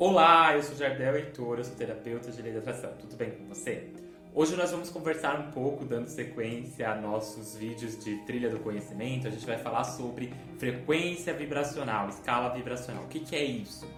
Olá, eu sou Jardel Heitor, eu sou terapeuta de lei da atração. Tudo bem com você? Hoje nós vamos conversar um pouco, dando sequência a nossos vídeos de trilha do conhecimento. A gente vai falar sobre frequência vibracional, escala vibracional. O que, que é isso?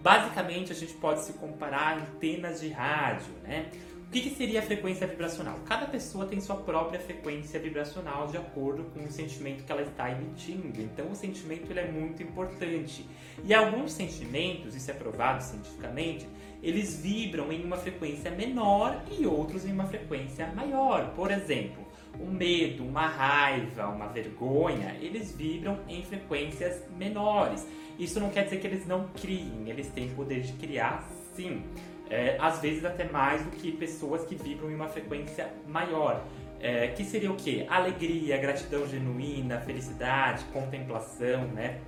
Basicamente, a gente pode se comparar a antenas de rádio, né? O que, que, seria a frequência vibracional? Cada pessoa tem sua própria frequência vibracional de acordo com o sentimento que ela está emitindo. Então, o sentimento ele é muito importante. E alguns sentimentos, isso é provado cientificamente, eles vibram em uma frequência menor e outros em uma frequência maior. Por exemplo, o medo, uma raiva, uma vergonha, eles vibram em frequências menores. Isso não quer dizer que eles não criem, eles têm poder de criar sim é, às vezes até mais do que pessoas que vibram em uma frequência maior. É, que seria o quê? Alegria, gratidão genuína, felicidade, contemplação, né?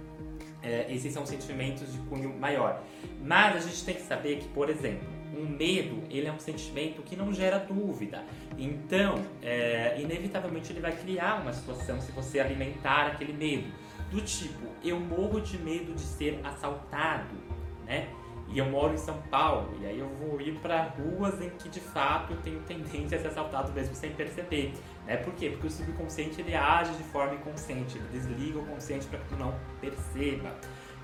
É, esses são sentimentos de cunho maior. Mas a gente tem que saber que, por exemplo, um medo ele é um sentimento que não gera dúvida. Então, é, inevitavelmente ele vai criar uma situação se você alimentar aquele medo. Do tipo, eu morro de medo de ser assaltado, né? E eu moro em São Paulo, e aí eu vou ir para ruas em que de fato eu tenho tendência a ser assaltado mesmo sem perceber. Né? Por quê? Porque o subconsciente ele age de forma inconsciente, ele desliga o consciente para que tu não perceba.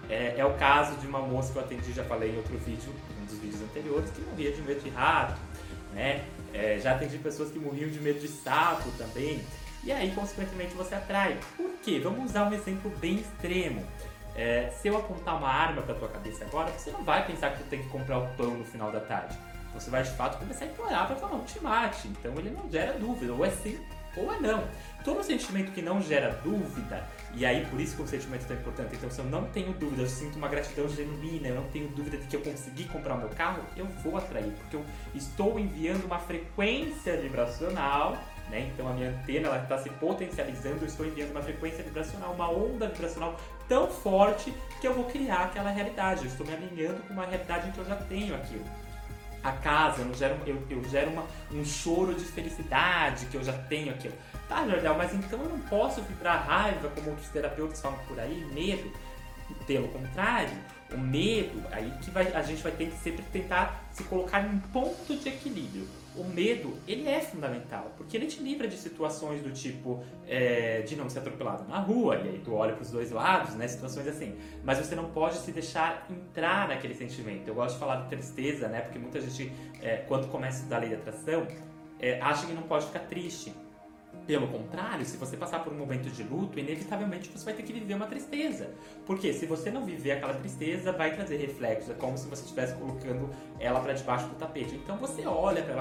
É, é, o caso de uma moça que eu atendi, já falei em outro vídeo, um dos vídeos anteriores, que morria de medo de rato. Né? É, já atendi pessoas que morriam de medo de sapo também. E aí, consequentemente, você atrai. Por quê? Vamos usar um exemplo bem extremo. É, se eu apontar uma arma para tua cabeça agora, você não vai pensar que tu tem que comprar o pão no final da tarde. Você vai de fato começar a implorar para falar, não te mate. Então ele não gera dúvida, ou é sim ou é não. Todo sentimento que não gera dúvida, e aí por isso que o sentimento é tão importante, então se eu não tenho dúvida, eu sinto uma gratidão genuína, eu não tenho dúvida de que eu consegui comprar o meu carro, eu vou atrair, porque eu estou enviando uma frequência vibracional né? Então a minha antena está se potencializando, eu estou enviando uma frequência vibracional, uma onda vibracional tão forte que eu vou criar aquela realidade. Eu estou me alinhando com uma realidade que eu já tenho aquilo. A casa, eu gero, eu, eu gero uma, um choro de felicidade que eu já tenho aquilo. Tá, Jordel, mas então eu não posso vibrar raiva, como outros terapeutas falam por aí, medo. Pelo contrário, o medo, aí que vai, a gente vai ter que sempre tentar se colocar em ponto de equilíbrio. O medo, ele é fundamental, porque ele te livra de situações do tipo é, de não ser atropelado na rua, e aí tu olha para os dois lados, né, situações assim. Mas você não pode se deixar entrar naquele sentimento. Eu gosto de falar de tristeza, né, porque muita gente, é, quando começa a estudar a lei da atração, é, acha que não pode ficar triste. Pelo contrário, se você passar por um momento de luto, inevitavelmente você vai ter que viver uma tristeza. Porque se você não viver aquela tristeza, vai trazer reflexos. É como se você estivesse colocando ela para debaixo do tapete. Então você olha para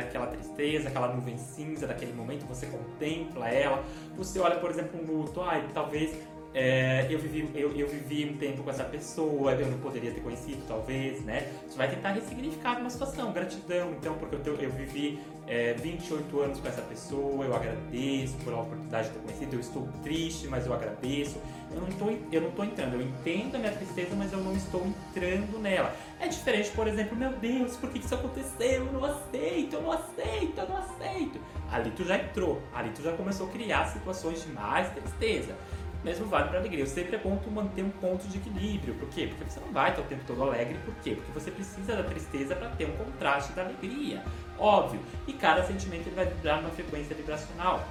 aquela tristeza, aquela nuvem cinza daquele momento, você contempla ela. Você olha, por exemplo, um luto. Ai, talvez é, eu, vivi, eu, eu, vivi um tempo com essa pessoa, eu não poderia ter conhecido, talvez, né? Você vai tentar ressignificar uma situação, gratidão, então, porque eu, eu vivi é, 28 anos com essa pessoa, eu agradeço por a oportunidade de ter conhecido, eu estou triste, mas eu agradeço. Eu não estou, eu não estou entrando, eu entendo a minha tristeza, mas eu não estou entrando nela. É diferente, por exemplo, meu Deus, por que isso aconteceu? Eu não aceito, eu não aceito, eu não aceito. Ali tu já entrou, ali tu já começou a criar situações de mais tristeza mesmo vale para alegria. Eu sempre é bom manter um ponto de equilíbrio. Por quê? Porque você não vai estar o tempo todo alegre. Por quê? Porque você precisa da tristeza para ter um contraste da alegria. Óbvio. E cada sentimento ele vai vibrar numa frequência vibracional.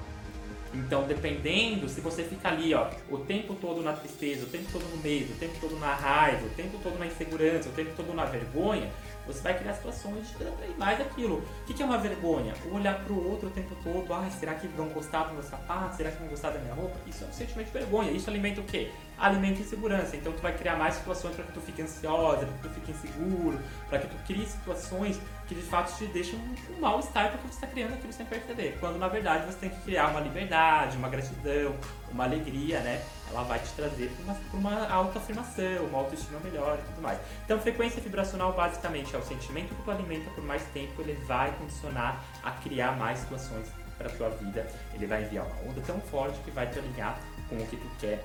Então, dependendo, se você fica ali, ó, o tempo todo na tristeza, o tempo todo no medo, o tempo todo na raiva, o tempo todo na insegurança, o tempo todo na vergonha, você vai criar situações de atrair mais aquilo. O que, é uma vergonha? Olhar para o outro o tempo todo, ah, será que vão gostar do meu sapato? Será que vão gostar da minha roupa? Isso é um sentimento de vergonha. Isso alimenta o quê? Alimenta insegurança. Então tu vai criar mais situações para que tu fique ansiosa, para que tu fique inseguro, para que tu crie situações que de fato te deixam um mal-estar porque você está criando aquilo sem perceber. Quando na verdade você tem que criar uma liberdade, uma gratidão, uma alegria, né? Ela vai te trazer para uma, uma autoafirmação, uma autoestima melhor e tudo mais. Então, frequência vibracional basicamente é o sentimento que tu alimenta por mais tempo, ele vai condicionar a criar mais situações para tua vida. Ele vai enviar uma onda tão forte que vai te alinhar com o que tu quer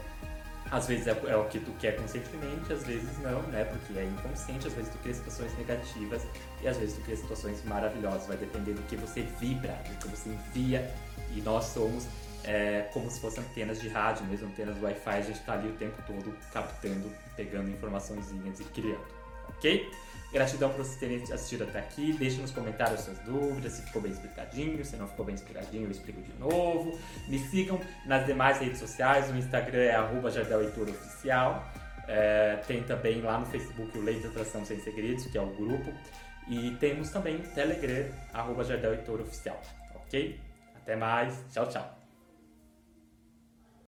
às vezes é, é, o que tu quer conscientemente, às vezes não, né? Porque é inconsciente, às vezes tu cria situações negativas e às vezes tu cria situações maravilhosas. Vai depender do que você vibra, do que você envia. E nós somos é, como se fossem antenas de rádio, mesmo antenas Wi-Fi, a gente está ali o tempo todo captando, pegando informaçõezinhas e criando. Ok? Gratidão por vocês terem assistido até aqui. Deixe nos comentários suas dúvidas, se ficou bem explicadinho, se não ficou bem explicadinho, eu explico de novo. Me sigam nas demais redes sociais, o Instagram é arroba. É, tem também lá no Facebook o Lei de Atração Sem Segredos, que é o grupo. E temos também o Telegram, arroba Oficial. Ok? Até mais. Tchau, tchau.